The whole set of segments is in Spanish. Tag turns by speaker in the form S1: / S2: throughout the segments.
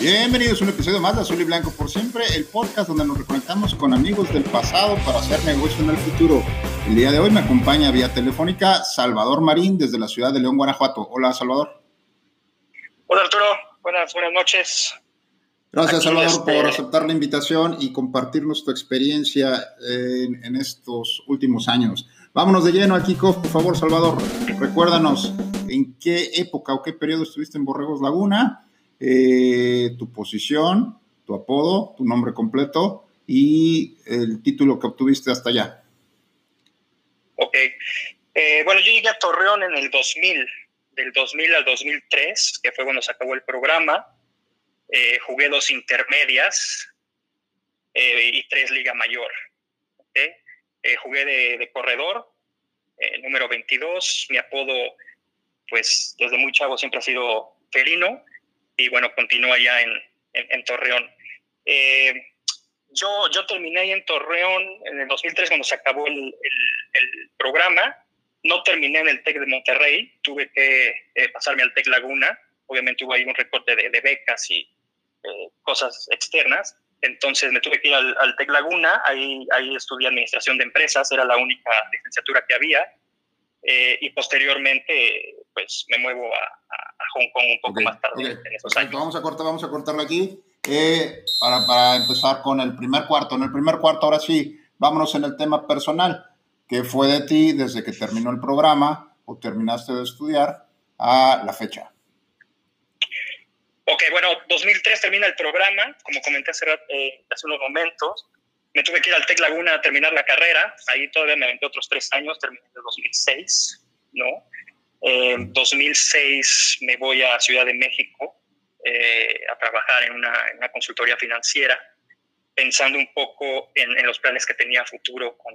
S1: Bienvenidos a un episodio más de Azul y Blanco por siempre, el podcast donde nos reconectamos con amigos del pasado para hacer negocio en el futuro. El día de hoy me acompaña vía telefónica Salvador Marín desde la ciudad de León, Guanajuato. Hola, Salvador.
S2: Hola, Arturo. Buenas, buenas noches.
S1: Gracias, Salvador, por este, aceptar la invitación y compartirnos tu experiencia en, en estos últimos años. Vámonos de lleno al kickoff, por favor, Salvador. Recuérdanos en qué época o qué periodo estuviste en Borregos Laguna eh, tu posición, tu apodo, tu nombre completo y el título que obtuviste hasta allá.
S2: Ok. Eh, bueno, yo llegué a Torreón en el 2000, del 2000 al 2003, que fue cuando se acabó el programa. Eh, jugué dos intermedias y tres Liga Mayor. jugué de, de corredor, número 22. Mi apodo, pues desde muy chavo siempre ha sido Felino y bueno, continúa ya en, en, Torreón. Eh, yo, yo terminé ahí en Torreón en el 2003 cuando se acabó el, el, programa. No terminé en el TEC de Monterrey, tuve que eh, pasarme al TEC Laguna. Obviamente hubo ahí un recorte de, becas y eh, cosas externas. Entonces me tuve que ir al, al, TEC Laguna, ahí, ahí estudié administración de empresas, era la única licenciatura que había. y posteriormente pues me muevo a, Hong Kong un poco más tarde en esos años.
S1: Vamos a cortar, vamos a cortarlo aquí. Eh, para, para, empezar con el primer cuarto. En el primer cuarto, ahora sí, vámonos en el tema personal. ¿Qué fue de ti desde que terminó el programa o terminaste de estudiar a la fecha?
S2: Ok, bueno, 2003 termina el programa, como comenté hace, eh, hace unos momentos. Me tuve que ir al TEC Laguna a terminar la carrera. Ahí todavía me aventé otros tres años, terminé en 2006, ¿no? En 2006 me voy a Ciudad de México eh, a trabajar en una, consultoría financiera, pensando un poco en, los planes que tenía futuro con,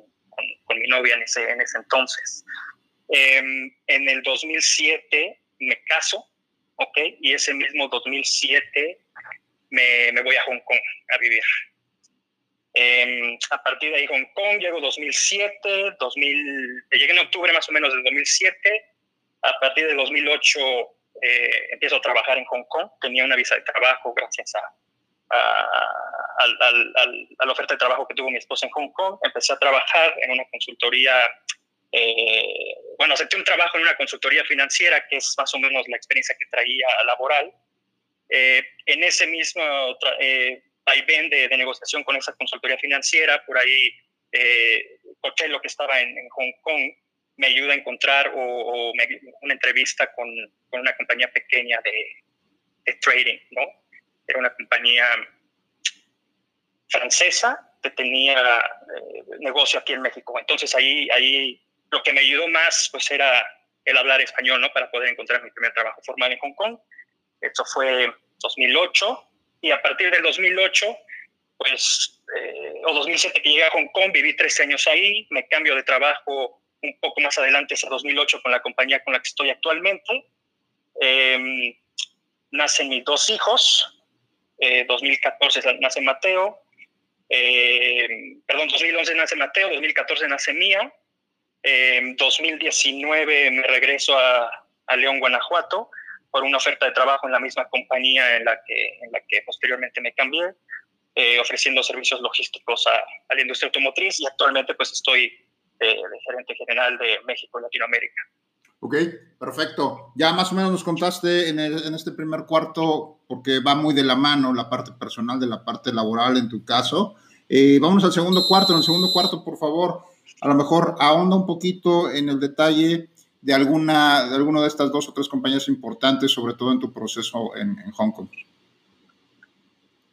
S2: con, mi novia en ese, en ese entonces. Em, en el 2007 me caso, ¿ok? Y ese mismo 2007 me, me voy a Hong Kong a vivir. Eh, a partir de ahí Hong Kong, llego 2007, 2000, llegué en octubre más o menos del 2007, a partir de 2008 eh, empiezo a trabajar en Hong Kong. Tenía una visa de trabajo gracias a, la oferta de trabajo que tuvo mi esposa en Hong Kong. Empecé a trabajar en una consultoría, eh, bueno, acepté un trabajo en una consultoría financiera, que es más o menos la experiencia que traía laboral. Eh, en ese mismo eh, vaivén de, de, negociación con esa consultoría financiera, por ahí eh, lo que estaba en, en Hong Kong me ayuda a encontrar o, una entrevista con, con, una compañía pequeña de, de, trading, ¿no? Era una compañía francesa que tenía eh, negocio aquí en México. Entonces ahí, ahí lo que me ayudó más pues era el hablar español, ¿no? Para poder encontrar mi primer trabajo formal en Hong Kong. Eso fue 2008 y a partir del 2008 pues, eh, o 2007 que llegué a Hong Kong, viví tres años ahí, me cambio de trabajo un poco más adelante, ese 2008, con la compañía con la que estoy actualmente. Eh, nacen mis dos hijos. Eh, 2014 nace Mateo. Eh, perdón, 2011 nace Mateo, 2014 nace Mía. En eh, 2019 me regreso a, León, Guanajuato, por una oferta de trabajo en la misma compañía en la que, en la que posteriormente me cambié, eh, ofreciendo servicios logísticos a, la industria automotriz y actualmente pues estoy de, gerente general de México y Latinoamérica.
S1: Ok, perfecto. Ya más o menos nos contaste en, en, este primer cuarto, porque va muy de la mano la parte personal de la parte laboral en tu caso. Eh, vamos al segundo cuarto. En el segundo cuarto, por favor, a lo mejor ahonda un poquito en el detalle de alguna de alguna de estas dos o tres compañías importantes, sobre todo en tu proceso en, en Hong Kong.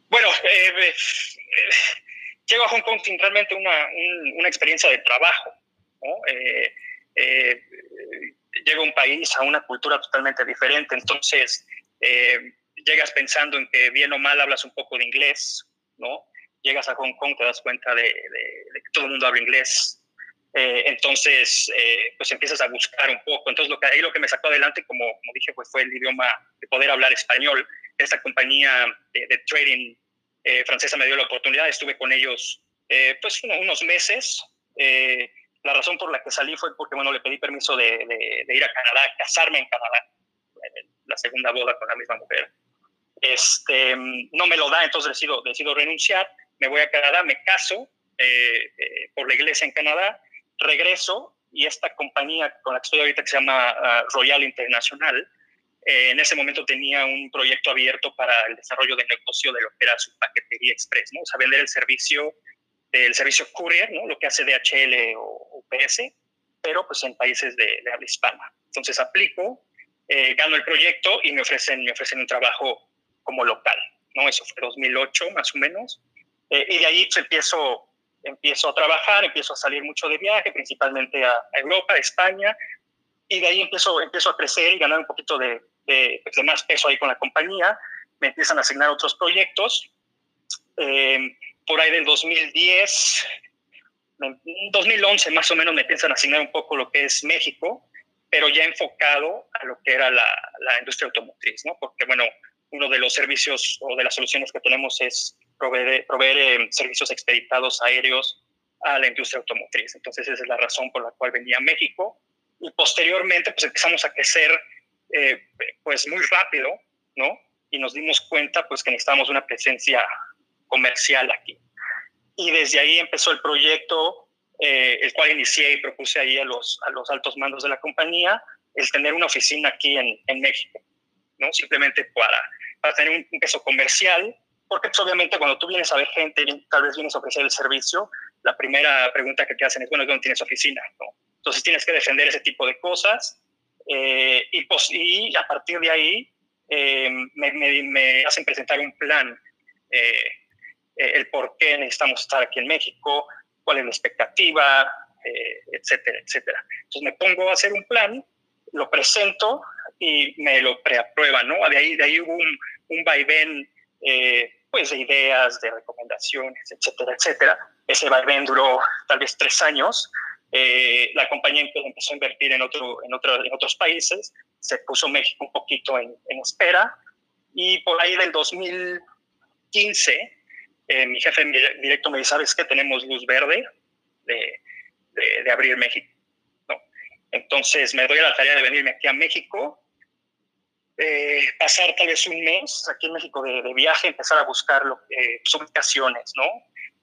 S2: Bueno, eh, eh llego a Hong Kong sin realmente una, una experiencia de trabajo. ¿no? Eh, eh, a un país, a una cultura totalmente diferente. Entonces, eh, llegas pensando en que bien o mal hablas un poco de inglés, ¿no? Llegas a Hong Kong, te das cuenta de, que todo el mundo habla inglés, eh, entonces, eh, pues empiezas a buscar un poco. Entonces, lo que, ahí lo que me sacó adelante, como, como dije, pues fue el idioma de poder hablar español. Esta compañía de, trading eh, francesa me dio la oportunidad, estuve con ellos pues unos meses. la razón por la que salí fue porque, bueno, le pedí permiso de, ir a Canadá, casarme en Canadá, la segunda boda con la misma mujer. Este, no me lo da, entonces decido, decido renunciar, me voy a Canadá, me caso por la iglesia en Canadá regreso y esta compañía con la que estoy ahorita que se llama ah, Royal International, eh, en ese momento tenía un proyecto abierto para el desarrollo de negocio de lo que era su paquetería express, ¿no? O sea, vender el servicio del servicio courier, ¿no? Lo que hace DHL o UPS, pero pues en países de, habla hispana. Entonces aplico, eh, gano el proyecto y me ofrecen, me ofrecen un trabajo como local, ¿no? Eso fue 2008 más o menos. Eh, y de ahí pues, empiezo empiezo a trabajar, empiezo a salir mucho de viaje, principalmente a, Europa, a España, y de ahí empiezo, empiezo a crecer y ganar un poquito de, pues, de, más peso ahí con la compañía. Me empiezan a asignar otros proyectos. Eh, por ahí del 2010, 2011 más o menos me empiezan a asignar un poco lo que es México, pero ya enfocado a lo que era la, la industria automotriz, ¿no? Porque, bueno, uno de los servicios o de las soluciones que tenemos es proveer, proveer eh, servicios expeditados aéreos a la industria automotriz. Entonces esa es la razón por la cual venía a México. Y posteriormente pues empezamos a crecer eh, pues muy rápido, ¿no? Y nos dimos cuenta pues que necesitábamos una presencia comercial aquí. Y desde ahí empezó el proyecto, eh, el cual inicié y propuse ahí a los, a los altos mandos de la compañía, el tener una oficina aquí en, en México, ¿no? Simplemente para, para tener un, peso comercial porque pues, obviamente cuando tú vienes a ver gente, tal vez vienes a ofrecer el servicio, la primera pregunta que te hacen es, bueno, ¿dónde tienes oficina? Entonces tienes que defender ese tipo de cosas eh, y, pues, y a partir de ahí eh, me, me, hacen presentar un plan, eh, el por qué necesitamos estar aquí en México, cuál es la expectativa, etcétera, etcétera. Entonces me pongo a hacer un plan, lo presento y me lo preaprueban, ¿no? De ahí, de ahí hubo un, un vaivén pues de ideas, de recomendaciones, etcétera, etcétera. Ese vaivén duró tal vez tres años. Eh, la compañía empezó a invertir en, otro, en, otro, en otros países, se puso México un poquito en, en espera y por ahí del 2015 eh, mi jefe directo me dice, ¿sabes qué? Tenemos luz verde de, abrir México. Entonces me doy la tarea de venirme aquí a México eh, pasar tal vez un mes aquí en México de, viaje, empezar a buscar lo, eh, ubicaciones, ¿no?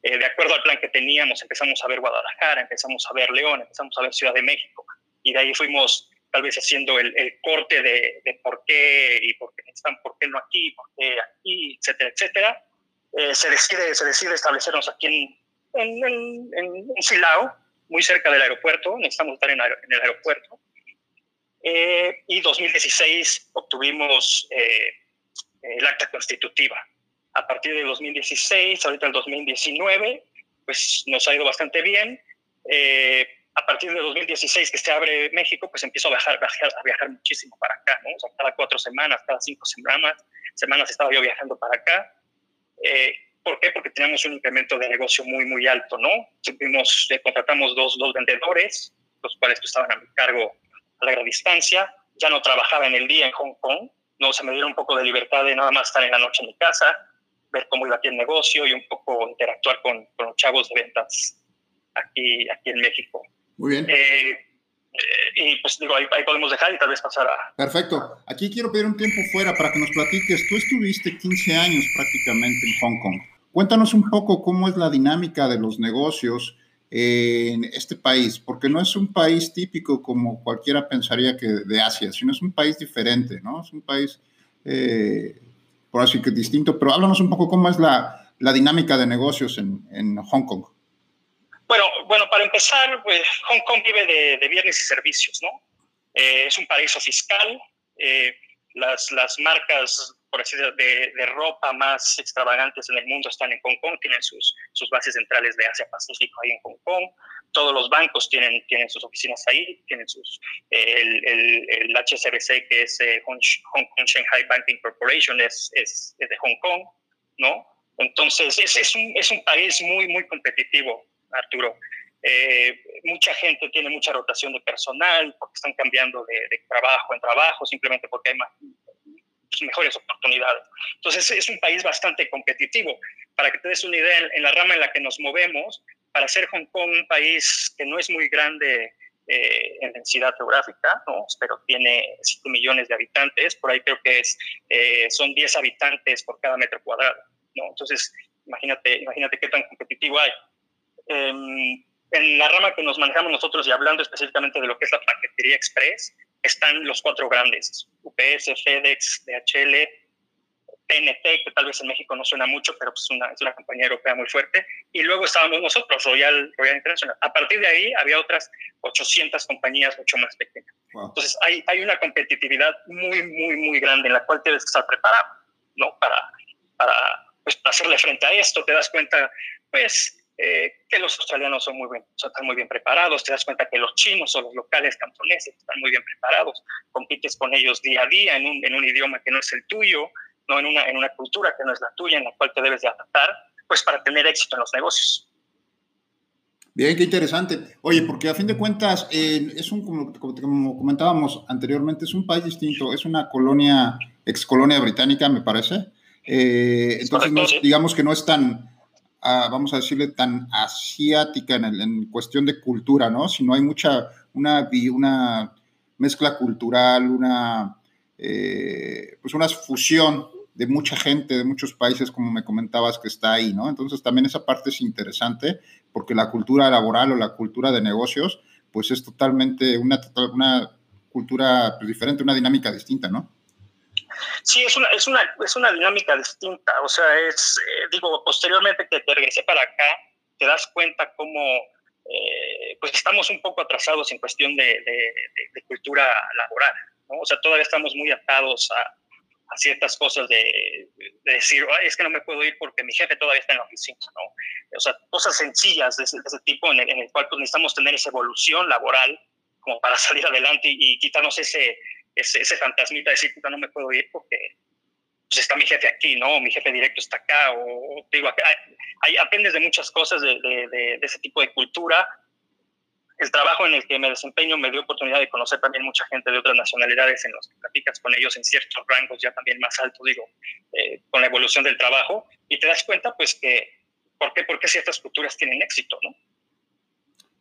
S2: Eh, de acuerdo al plan que teníamos, empezamos a ver Guadalajara, empezamos a ver León, empezamos a ver Ciudad de México, y de ahí fuimos tal vez haciendo el, corte de, por qué y por qué están, por qué no aquí, por qué aquí, etcétera, etcétera. Eh, se, decide, se decide establecernos aquí en, en, en, Silao, muy cerca del aeropuerto, necesitamos estar en, el aeropuerto. Eh, y 2016 obtuvimos eh, el acta constitutiva. A partir de 2016, ahorita el 2019, pues nos ha ido bastante bien. Eh, a partir de 2016 que se abre México, pues empiezo a viajar, a viajar muchísimo para acá, ¿no? O sea, cada cuatro semanas, cada cinco semanas, semanas estaba yo viajando para acá. ¿Por qué? Porque teníamos un incremento de negocio muy, muy alto, ¿no? Tuvimos, contratamos dos, dos vendedores, los cuales pues, estaban a mi cargo a larga distancia, ya no trabajaba en el día en Hong Kong, no se me dieron un poco de libertad de nada más estar en la noche en mi casa, ver cómo iba aquí el negocio y un poco interactuar con, con los chavos de ventas aquí, aquí en México.
S1: Muy bien.
S2: Eh, eh, y pues digo, ahí, ahí, podemos dejar y tal vez pasar a...
S1: Perfecto. Aquí quiero pedir un tiempo fuera para que nos platiques. Tú estuviste 15 años prácticamente en Hong Kong. Cuéntanos un poco cómo es la dinámica de los negocios en este país, porque no es un país típico como cualquiera pensaría que de Asia, sino es un país diferente, ¿no? Es un país, eh, por así que distinto, pero háblanos un poco cómo es la, la dinámica de negocios en, en, Hong Kong.
S2: Bueno, bueno, para empezar, pues Hong Kong vive de, de bienes y servicios, ¿no? Eh, es un paraíso fiscal, eh, las, las marcas por así de, de, ropa más extravagantes en el mundo están en Hong Kong, tienen sus, sus bases centrales de Asia Pacífico ahí en Hong Kong. Todos los bancos tienen, tienen sus oficinas ahí, tienen sus, eh, el, el, el, HSBC, que es eh, Hong, Kong Shanghai Banking Corporation, es, es, de Hong Kong, ¿no? Entonces, es, es, un, es un país muy, muy competitivo, Arturo. Eh, mucha gente tiene mucha rotación de personal porque están cambiando de, de, trabajo en trabajo, simplemente porque hay más, mejores oportunidades. Entonces es un país bastante competitivo. Para que te des una idea, en, la rama en la que nos movemos, para ser Hong Kong un país que no es muy grande eh, en densidad geográfica, ¿no? pero tiene 5 millones de habitantes, por ahí creo que es, eh, son 10 habitantes por cada metro cuadrado. ¿no? Entonces, imagínate, imagínate qué tan competitivo hay. Em, en la rama que nos manejamos nosotros y hablando específicamente de lo que es la paquetería express, están los cuatro grandes, UPS, FedEx, DHL, TNT, que tal vez en México no suena mucho, pero pues una, es una compañía europea muy fuerte, y luego estábamos nosotros, Royal, Royal International. A partir de ahí había otras 800 compañías mucho más pequeñas. Entonces hay, hay una competitividad muy, muy, muy grande en la cual tienes que estar preparado, ¿no? Para, para, pues, hacerle frente a esto, te das cuenta, pues, eh, que los australianos son muy bien, están muy bien preparados, te das cuenta que los chinos o los locales cantoneses están muy bien preparados, compites con ellos día a día en un, en un idioma que no es el tuyo, no en una, en una cultura que no es la tuya, en la cual te debes de adaptar, pues para tener éxito en los negocios.
S1: Bien, qué interesante. Oye, porque a fin de cuentas, eh, es un, como, como, comentábamos anteriormente, es un país distinto, es una colonia, ex colonia británica, me parece. Eh, entonces, digamos que no es tan, vamos a decirle, tan asiática en, cuestión de cultura, ¿no? Sino hay mucha, una, una mezcla cultural, una, eh, pues una fusión de mucha gente, de muchos países, como me comentabas, que está ahí, ¿no? Entonces también esa parte es interesante porque la cultura laboral o la cultura de negocios, pues es totalmente una, una cultura pues, diferente, una dinámica distinta, ¿no?
S2: Sí, es una, es una, es una dinámica distinta. O sea, es, eh, digo, posteriormente que te regresé para acá, te das cuenta cómo eh, pues estamos un poco atrasados en cuestión de, de, cultura laboral. ¿no? O sea, todavía estamos muy atados a, a ciertas cosas de, decir, es que no me puedo ir porque mi jefe todavía está en la oficina, ¿no? O sea, cosas sencillas de ese, tipo en el, cual pues, necesitamos tener esa evolución laboral como para salir adelante y, y quitarnos ese, ese, ese fantasmita de decir, no me puedo ir porque pues está mi jefe aquí, ¿no? Mi jefe directo está acá, o, digo, hay, aprendes de muchas cosas de, de, ese tipo de cultura. El trabajo en el que me desempeño me dio oportunidad de conocer también mucha gente de otras nacionalidades en los que platicas con ellos en ciertos rangos ya también más altos, digo, eh, con la evolución del trabajo, y te das cuenta, pues, que, ¿por qué, por qué ciertas culturas tienen éxito, ¿no?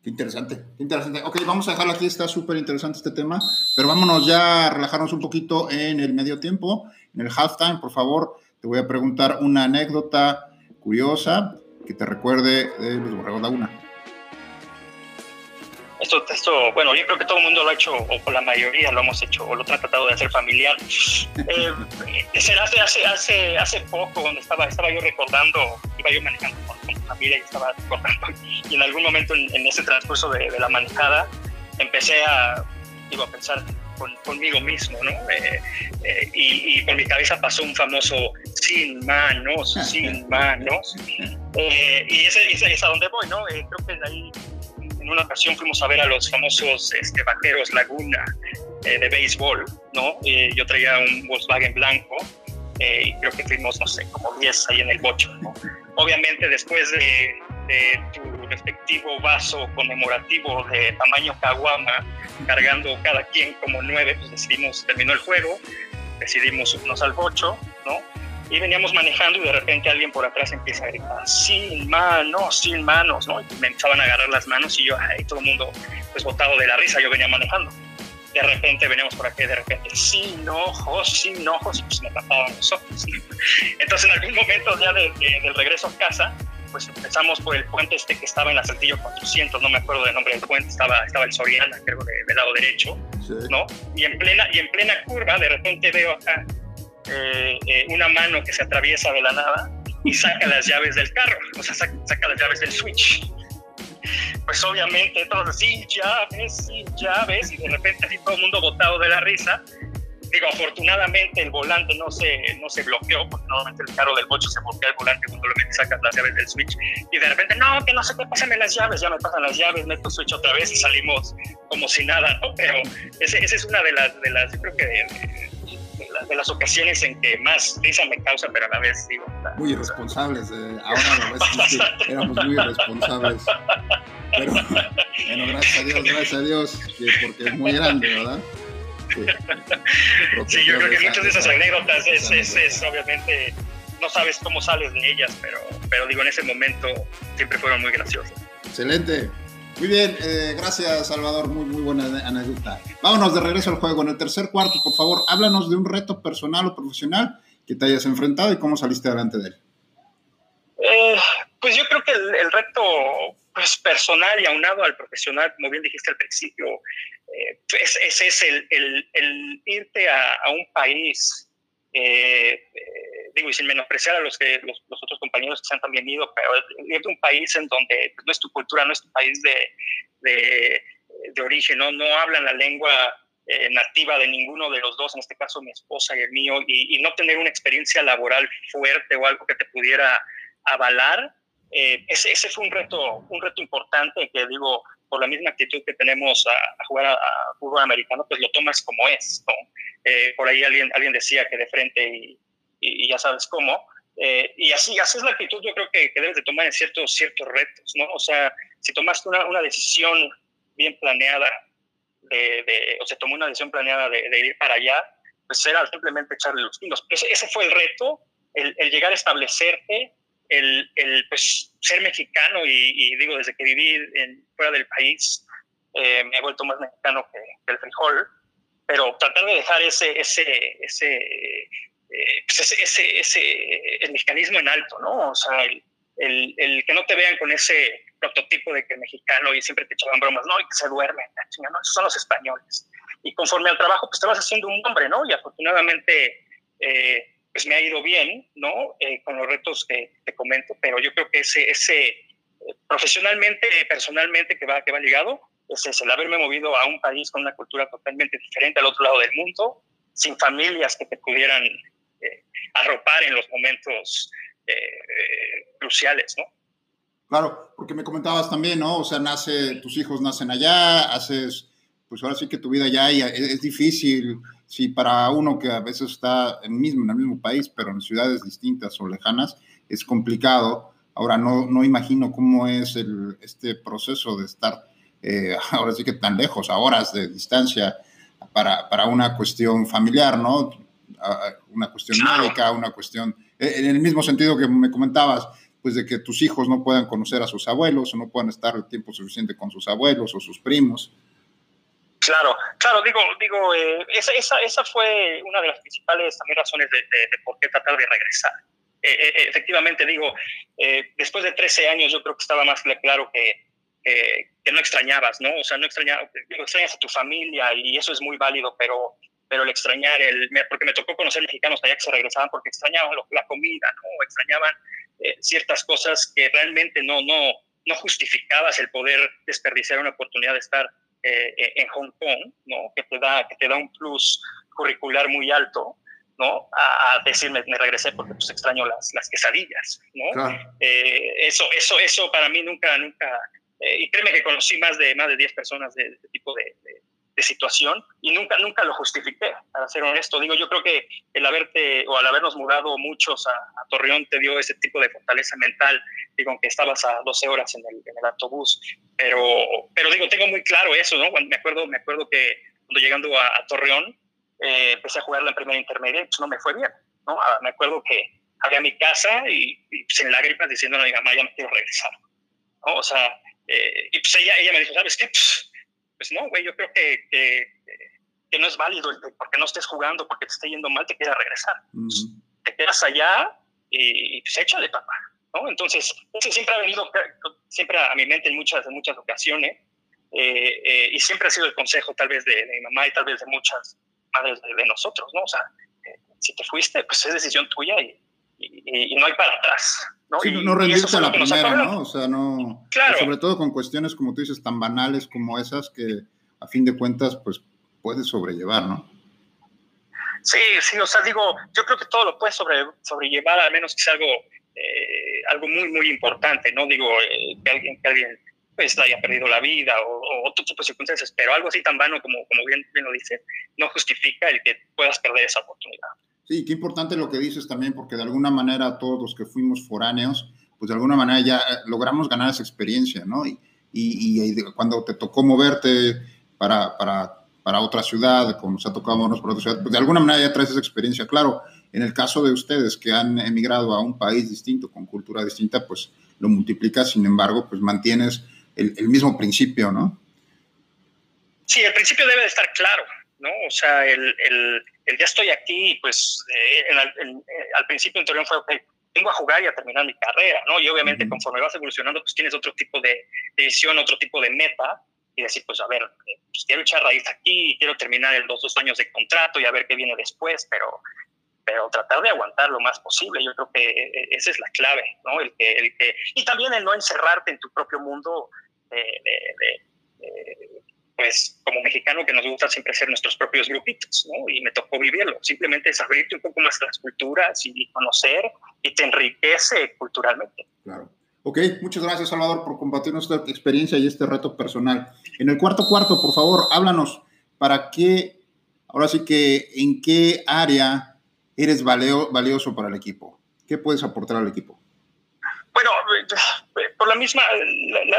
S1: Qué interesante, qué interesante. Ok, vamos a dejarlo aquí, está súper interesante este tema, pero vámonos ya a relajarnos un poquito en el medio tiempo, en el halftime, por favor. Te voy a preguntar una anécdota curiosa que te recuerde de los Borregos Laguna.
S2: Esto, esto, bueno, yo creo que todo el mundo lo ha hecho, o la mayoría lo hemos hecho, o lo han tratado de hacer familiar. Eh, hace, hace, hace, hace poco, cuando estaba, estaba yo recordando, iba yo manejando con, mi familia y estaba recordando, y en algún momento en, ese transcurso de, la manejada, empecé a, digo, a pensar conmigo mismo, ¿no? Eh, eh, y, por mi cabeza pasó un famoso sin manos, sin manos. y ese, ese, es a donde voy, ¿no? creo que ahí en una ocasión fuimos a ver a los famosos este, vaqueros Laguna eh, de béisbol, ¿no? Eh, yo traía un Volkswagen blanco eh, y creo que fuimos, no sé, como 10 ahí en el bocho, ¿no? Obviamente después de, tu respectivo vaso conmemorativo de tamaño caguama, cargando cada quien como nueve, pues decidimos, terminó el juego, decidimos subirnos al bocho, ¿no? Y veníamos manejando y de repente alguien por atrás empieza a gritar, sin manos, sin manos, ¿no? Y me empezaban a agarrar las manos y yo, ay, todo el mundo pues botado de la risa, yo venía manejando. De repente veníamos por aquí, de repente, sin ojos, sin ojos, y pues me tapaban los ojos. Entonces en algún momento ya de, del regreso a casa, pues empezamos por el puente este que estaba en la Saltillo 400, no me acuerdo del nombre del puente, estaba, estaba el Soriana, creo, del lado derecho, ¿no? Y en, plena, y en plena curva, de repente veo acá eh, eh, una mano que se atraviesa de la nada y saca las llaves del carro, o sea, saca, las llaves del switch. Pues obviamente todos sin llaves, sin llaves, y de repente así todo el mundo botado de la risa. digo, afortunadamente el volante no se, no se bloqueó, porque normalmente el carro del bocho se bloquea el volante cuando metes, sacas las llaves del switch y de repente, no, que no sé qué, pásame las llaves, ya me pasan las llaves, meto el switch otra vez y salimos como si nada, ¿no? Pero esa es una de las, de las, yo creo que de, de, las ocasiones en que más risa me causa, pero a la vez digo...
S1: muy irresponsables, eh, ahora lo ves, éramos muy irresponsables. Pero bueno, gracias a Dios, gracias a Dios, porque es muy grande, ¿verdad?
S2: Sí, yo creo que muchas de esas anécdotas es, es, obviamente, no sabes cómo sales de ellas, pero, pero digo, en ese momento siempre fueron muy graciosas.
S1: Excelente. Muy bien, eh, gracias Salvador, muy, muy buena anécdota. Vámonos de regreso al juego. En el tercer cuarto, por favor, háblanos de un reto personal o profesional que te hayas enfrentado y cómo saliste adelante de él.
S2: Eh, pues yo creo que el, reto pues, personal y aunado al profesional, como bien dijiste al principio, eh, pues, ese es el, irte a, a, un país, eh, eh, digo, y sin menospreciar a los, que, los, otros compañeros que se han también ido, pero a un país en donde no es tu cultura, no es tu país de, de, de origen, ¿no? no hablan la lengua nativa de ninguno de los dos, en este caso mi esposa y el mío, y, y, no tener una experiencia laboral fuerte o algo que te pudiera avalar, eh, ese, ese, fue un reto, un reto importante que digo, por la misma actitud que tenemos a, jugar a, fútbol americano, pues lo tomas como es. Eh, por ahí alguien, alguien decía que de frente y, y, ya sabes cómo. Eh, y así, así es la actitud yo creo que, que, debes de tomar en ciertos, ciertos retos, ¿no? O sea, si tomaste una, una decisión bien planeada, de, de, o se tomó una decisión planeada de, de, ir para allá, pues era simplemente echarle los pinos. Ese, ese fue el reto, el, el llegar a establecerte el, el pues, ser mexicano y, digo, desde que viví en, fuera del país, eh, me he vuelto más mexicano que, el frijol, pero tratar de dejar ese, ese, ese, eh, pues, ese, ese, ese, el mecanismo en alto, ¿no? O sea, el, el, el, que no te vean con ese prototipo de que el mexicano y siempre te echaban bromas, no, y que se duerme, no, esos son los españoles. Y conforme al trabajo, pues te vas haciendo un hombre, ¿no? Y afortunadamente, eh, pues me ha ido bien, ¿no? Eh, con los retos que te comento, pero yo creo que ese, ese eh, profesionalmente, personalmente que va, que va ligado, es el haberme movido a un país con una cultura totalmente diferente al otro lado del mundo, sin familias que te pudieran eh, arropar en los momentos cruciales, ¿no?
S1: Claro, porque me comentabas también, ¿no? O sea, nace, tus hijos nacen allá, haces, pues ahora sí que tu vida allá es, es difícil si para uno que a veces está en, mismo, en el mismo país, pero en ciudades distintas o lejanas, es complicado. Ahora no, no imagino cómo es el, este proceso de estar eh, ahora sí que tan lejos, a horas de distancia, para, para una cuestión familiar, ¿no? Una cuestión médica, una cuestión, eh, en el mismo sentido que me comentabas, pues de que tus hijos no puedan conocer a sus abuelos o no puedan estar el tiempo suficiente con sus abuelos o sus primos.
S2: Claro, claro, digo, digo, eh, esa, esa, esa, fue una de las principales también razones de, de, por qué tratar de regresar. Eh, eh, efectivamente, digo, después de 13 años yo creo que estaba más claro que, que no extrañabas, ¿no? O sea, no extrañabas, digo, extrañas a tu familia y eso es muy válido, pero, pero el extrañar, el, porque me tocó conocer mexicanos allá que se regresaban porque extrañaban la comida, ¿no? Extrañaban ciertas cosas que realmente no, no, no justificabas el poder desperdiciar una oportunidad de estar eh, eh, en Hong Kong, ¿no? que, te da, que te da un plus curricular muy alto, ¿no? A, decirme, me regresé porque pues extraño las, las quesadillas, ¿no? Eh, eso, eso, eso para mí nunca, nunca, y créeme que conocí más de, más de 10 personas de este tipo de, de, situación y nunca, nunca lo justifiqué, para ser honesto. Digo, yo creo que el haberte, o al habernos mudado muchos a, a Torreón te dio ese tipo de fortaleza mental, digo, aunque estabas a 12 horas en el, en el autobús, pero, pero digo, tengo muy claro eso, ¿no? Cuando me acuerdo, me acuerdo que cuando llegando a, Torreón, eh, empecé a jugar la primera intermedia y pues no me fue bien, ¿no? Ah, me acuerdo que había mi casa y, y pues, en lágrimas diciendo a mi mamá, ya me quiero regresar, ¿no? O sea, eh, y pues ella, ella me dijo, ¿sabes qué? Pues, pues no, güey, yo creo que, que, que, no es válido porque no estés jugando, porque te esté yendo mal, te quieras regresar. Pues, te quedas allá y pues échale, papá, ¿no? Entonces, eso siempre ha venido siempre a mi mente en muchas, en muchas ocasiones eh, eh, y siempre ha sido el consejo tal vez de, mi mamá y tal vez de muchas madres de, nosotros, ¿no? O sea, eh, si te fuiste, pues es decisión tuya y, y, no hay para atrás, ¿no?
S1: Sí, no rendirte a la primera, ¿no? O sea, no... Claro. Sobre todo con cuestiones, como tú dices, tan banales como esas que a fin de cuentas, pues puedes sobrellevar, ¿no?
S2: Sí, sí, o sea, digo, yo creo que todo lo puedes sobre, sobrellevar, al menos que sea algo, eh, algo muy, muy importante, ¿no? Digo, eh, que alguien, que alguien pues haya perdido la vida o, otro tipo de circunstancias, pero algo así tan vano como, como bien, bien lo dice, no justifica el que puedas perder esa oportunidad.
S1: Sí, qué importante lo que dices también, porque de alguna manera todos los que fuimos foráneos, pues de alguna manera ya eh, logramos ganar esa experiencia, ¿no? Y, y, y cuando te tocó moverte para, para para otra ciudad, como se ha tocado movernos para otra ciudad, pues de alguna manera ya traes esa experiencia. Claro, en el caso de ustedes que han emigrado a un país distinto, con cultura distinta, pues lo multiplicas, sin embargo, pues mantienes el, mismo principio, ¿no?
S2: Sí, el principio debe de estar claro, ¿no? O sea, el, el, ya estoy aquí, pues eh, al principio en Torreón fue, ok, vengo a jugar y a terminar mi carrera, ¿no? Y obviamente conforme vas evolucionando, pues tienes otro tipo de, de visión, otro tipo de meta, y decir, pues a ver, eh, pues, quiero echar raíz aquí, quiero terminar el dos, dos años de contrato y a ver qué viene después, pero, pero tratar de aguantar lo más posible, yo creo que eh, esa es la clave, ¿no? El que, el que, y también el no encerrarte en tu propio mundo, mexicano que nos gusta siempre ser nuestros propios grupitos, ¿no? Y me tocó vivirlo, simplemente es abrirte un poco más las culturas y conocer y te enriquece culturalmente.
S1: Claro. Ok, muchas gracias Salvador por compartir nuestra experiencia y este reto personal. En el cuarto cuarto, por favor, háblanos para qué, ahora sí que, en qué área eres valioso para el equipo. ¿Qué puedes aportar al equipo?
S2: Bueno, por la misma,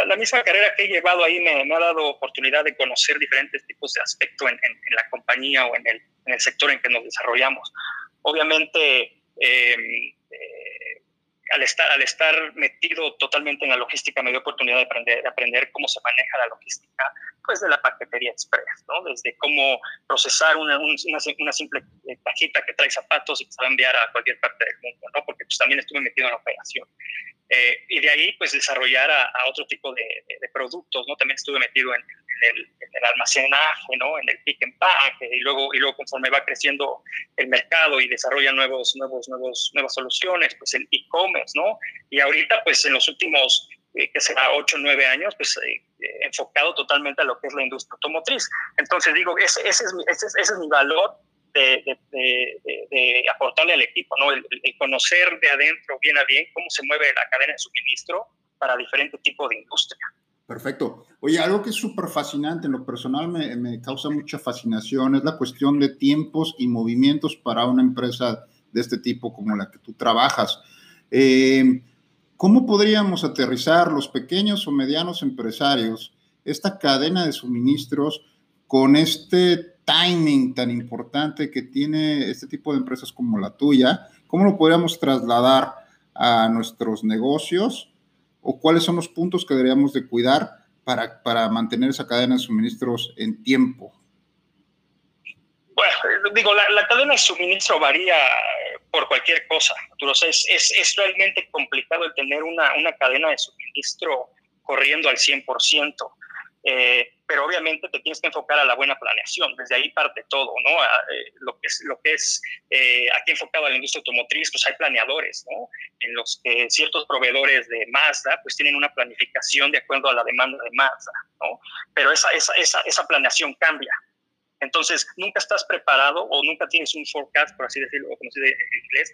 S2: la, misma carrera que he llevado ahí me, ha dado oportunidad de conocer diferentes tipos de aspectos en, la compañía o en el, en el, sector en que nos desarrollamos. Obviamente, eh, al estar, al estar metido totalmente en la logística me dio oportunidad de aprender, de aprender cómo se maneja la logística pues de la paquetería express, ¿no? Desde cómo procesar una, una, simple eh, cajita que trae zapatos y que se va a enviar a cualquier parte del mundo, ¿no? Porque pues también estuve metido en la operación. Eh, y de ahí, pues, desarrollar a, otro tipo de, productos, ¿no? También estuve metido en, el, almacenaje, ¿no? En el pick and pack, y luego, y luego conforme va creciendo el mercado y desarrolla nuevos, nuevos, nuevos, nuevas soluciones, pues el e-commerce, ¿no? Y ahorita, pues, en los últimos, eh, que será 8 o 9 años, pues, eh, enfocado totalmente a lo que es la industria automotriz. Entonces, digo, ese, ese, es, mi, ese es mi valor de, aportarle al equipo, ¿no? El, conocer de adentro, bien a bien, cómo se mueve la cadena de suministro para diferentes tipos de industria.
S1: Perfecto. Oye, algo que es súper fascinante, en lo personal me, causa mucha fascinación, es la cuestión de tiempos y movimientos para una empresa de este tipo como la que tú trabajas. Eh, ¿Cómo podríamos aterrizar los pequeños o medianos empresarios esta cadena de suministros con este timing tan importante que tiene este tipo de empresas como la tuya, ¿cómo lo podríamos trasladar a nuestros negocios o cuáles son los puntos que deberíamos de cuidar para, para mantener esa cadena de suministros en tiempo?
S2: Bueno, digo, la, cadena de suministro varía por cualquier cosa. Es, es, es realmente complicado el tener una, una cadena de suministro corriendo al 100%. Eh, pero obviamente te tienes que enfocar a la buena planeación, desde ahí parte todo, ¿no? Eh, lo que es, lo que es eh, aquí enfocado a la industria automotriz, pues hay planeadores, ¿no? En los que ciertos proveedores de Mazda, pues tienen una planificación de acuerdo a la demanda de Mazda, ¿no? Pero esa, esa, esa, esa planeación cambia. Entonces, nunca estás preparado o nunca tienes un forecast, por así decirlo, como se dice en inglés,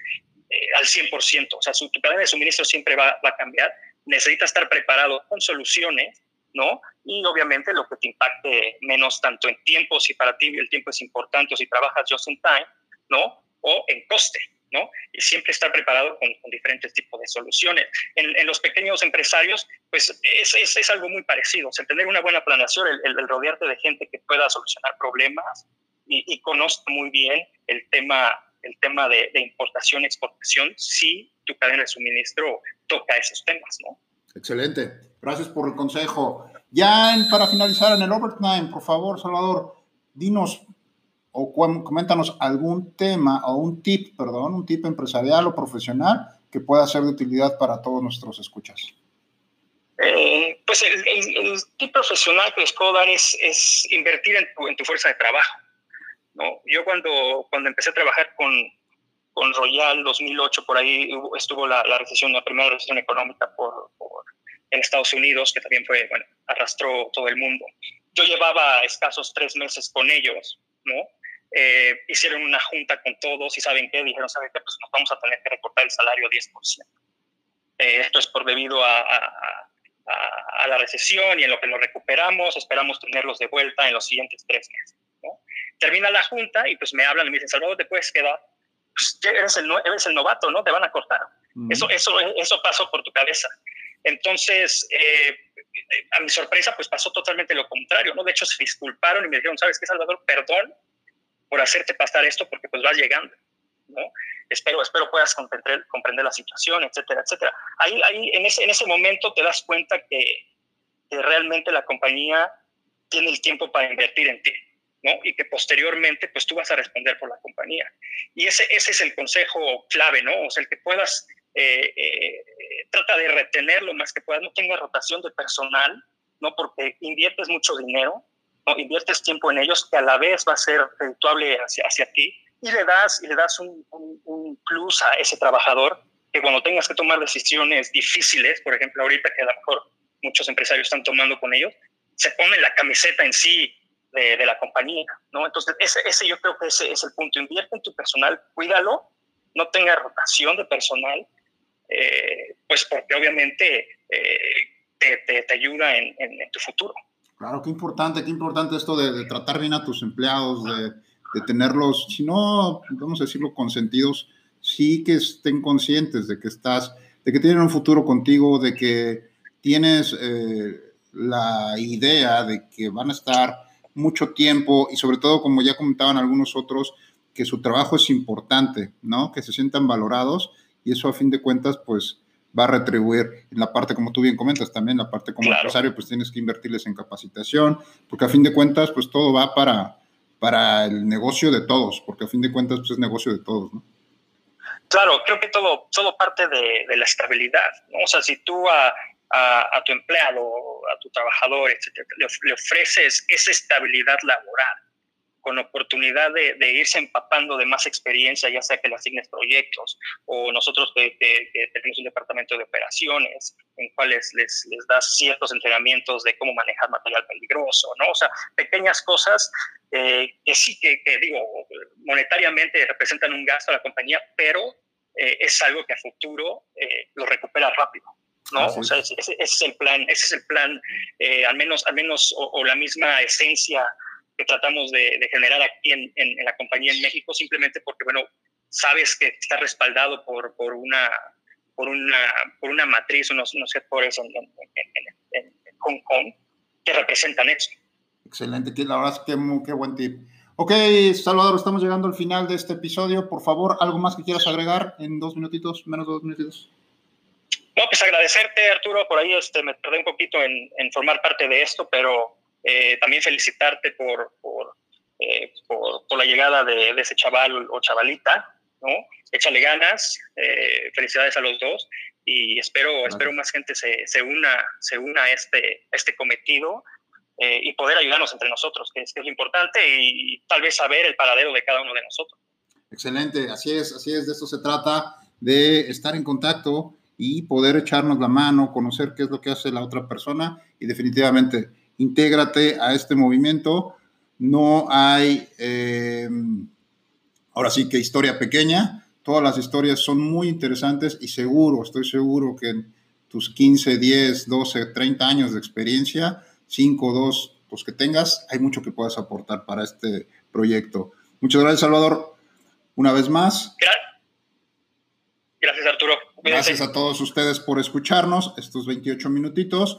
S2: al 100%. O sea, su, tu cadena de suministro siempre va, va a cambiar. Necesitas estar preparado con soluciones ¿no? Y obviamente lo que te impacte menos tanto en tiempo, si para ti el tiempo es importante o si trabajas just in time, ¿no? O en coste, ¿no? Y siempre estar preparado con, diferentes tipos de soluciones. En, los pequeños empresarios, pues es, es, algo muy parecido, o sea, tener una buena planeación, el, rodearte de gente que pueda solucionar problemas y, y conozca muy bien el tema, el tema de, de importación, exportación, si tu cadena de suministro toca esos temas, ¿no?
S1: Excelente. Gracias por el consejo. Ya para finalizar en el overtime, por favor, Salvador, dinos o coméntanos algún tema o un tip, perdón, un tip empresarial o profesional que pueda ser de utilidad para todos nuestros escuchas.
S2: Eh, pues el, tip profesional que les puedo dar es, invertir en tu, en tu, fuerza de trabajo. ¿no? Yo cuando, cuando empecé a trabajar con, con Royal 2008, por ahí estuvo la, la recesión, la primera recesión económica por, en Estados Unidos, que también fue, bueno, arrastró todo el mundo. Yo llevaba escasos tres meses con ellos, ¿no? eh, hicieron una junta con todos y ¿saben qué? Dijeron, ¿saben qué? Pues nos vamos a tener que recortar el salario 10%. Eh, esto es por debido a, a, la recesión y en lo que nos recuperamos, esperamos tenerlos de vuelta en los siguientes tres meses. Termina la junta y pues me hablan y me dicen, Salvador, ¿te puedes quedar? Pues eres el, eres el novato, ¿no? Te van a cortar. Eso, eso, eso pasó por tu cabeza. Entonces, eh, a mi sorpresa, pues pasó totalmente lo contrario, ¿no? De hecho, se disculparon y me dijeron, ¿sabes qué, Salvador? Perdón por hacerte pasar esto porque pues vas llegando, ¿no? Espero, espero puedas comprender, comprender la situación, etcétera, etcétera. Ahí, ahí en, ese, en ese momento te das cuenta que, que realmente la compañía tiene el tiempo para invertir en ti, ¿no? Y que posteriormente, pues tú vas a responder por la compañía. Y ese, ese es el consejo clave, ¿no? O sea, el que puedas eh, eh, trata de retener lo más que puedas, no tenga rotación de personal, ¿no? Porque inviertes mucho dinero, ¿no? inviertes tiempo en ellos que a la vez va a ser redituable hacia, hacia ti y le das, y le das un, un, plus a ese trabajador que cuando tengas que tomar decisiones difíciles, por ejemplo, ahorita que a lo mejor muchos empresarios están tomando con ellos, se pone la camiseta en sí de, de la compañía, ¿no? Entonces, ese, ese yo creo que ese es el punto. Invierte en tu personal, cuídalo, no tenga rotación de personal eh, pues porque obviamente eh, te, te, ayuda en, en, tu futuro.
S1: Claro, qué importante, qué importante esto de, tratar bien a tus empleados, de, de, tenerlos, si no, vamos a decirlo, consentidos, sí que estén conscientes de que estás, de que tienen un futuro contigo, de que tienes eh, la idea de que van a estar mucho tiempo y sobre todo, como ya comentaban algunos otros, que su trabajo es importante, ¿no? Que se sientan valorados y eso a fin de cuentas pues va a retribuir en la parte, como tú bien comentas, también la parte como empresario, pues tienes que invertirles en capacitación, porque a fin de cuentas, pues todo va para, para el negocio de todos, porque a fin de cuentas, pues es negocio de todos, ¿no?
S2: Claro, creo que todo, todo parte de, de la estabilidad, ¿no? O sea, si tú a, a, tu empleado, a tu trabajador, etcétera, le ofreces esa estabilidad laboral, con oportunidad de, irse empapando de más experiencia, ya sea que le asignes proyectos o nosotros que, tenemos un departamento de operaciones en cuales les, les das ciertos entrenamientos de cómo manejar material peligroso, ¿no? O sea, pequeñas cosas eh, que sí que, digo, monetariamente representan un gasto a la compañía, pero eh, es algo que a futuro eh, lo recupera rápido. ¿no? O sea, ese, es el plan, ese es el plan, al menos, al menos o la misma esencia que tratamos de, generar aquí en, en, la compañía en México, simplemente porque, bueno, sabes que está respaldado por, por, una, por, una, por una matriz, unos, unos sectores en, en, Hong Kong que representan eso.
S1: Excelente, la verdad es que qué buen tip. Ok, Salvador, estamos llegando al final de este episodio. Por favor, ¿algo más que quieras agregar en dos minutitos, menos de dos minutitos?
S2: No, pues agradecerte, Arturo, por ahí este, me tardé un poquito en, en formar parte de esto, pero eh, también felicitarte por, eh, por, por, la llegada de, ese chaval o chavalita, ¿no? Échale ganas, eh, felicidades a los dos y espero, espero más gente se, se, una, se una a este, este cometido y poder ayudarnos entre nosotros, que es, que es lo importante y tal vez saber el paradero de cada uno de nosotros.
S1: Excelente, así es, así es, de esto se trata, de estar en contacto y poder echarnos la mano, conocer qué es lo que hace la otra persona y definitivamente intégrate a este movimiento. No hay, eh, ahora sí que historia pequeña, todas las historias son muy interesantes y seguro, estoy seguro que en tus 15, 10, 12, 30 años de experiencia, 5, 2, los que tengas, hay mucho que puedas aportar para este proyecto. Muchas gracias, Salvador. Una vez más.
S2: Gracias, Arturo.
S1: Gracias a todos ustedes por escucharnos estos 28 minutitos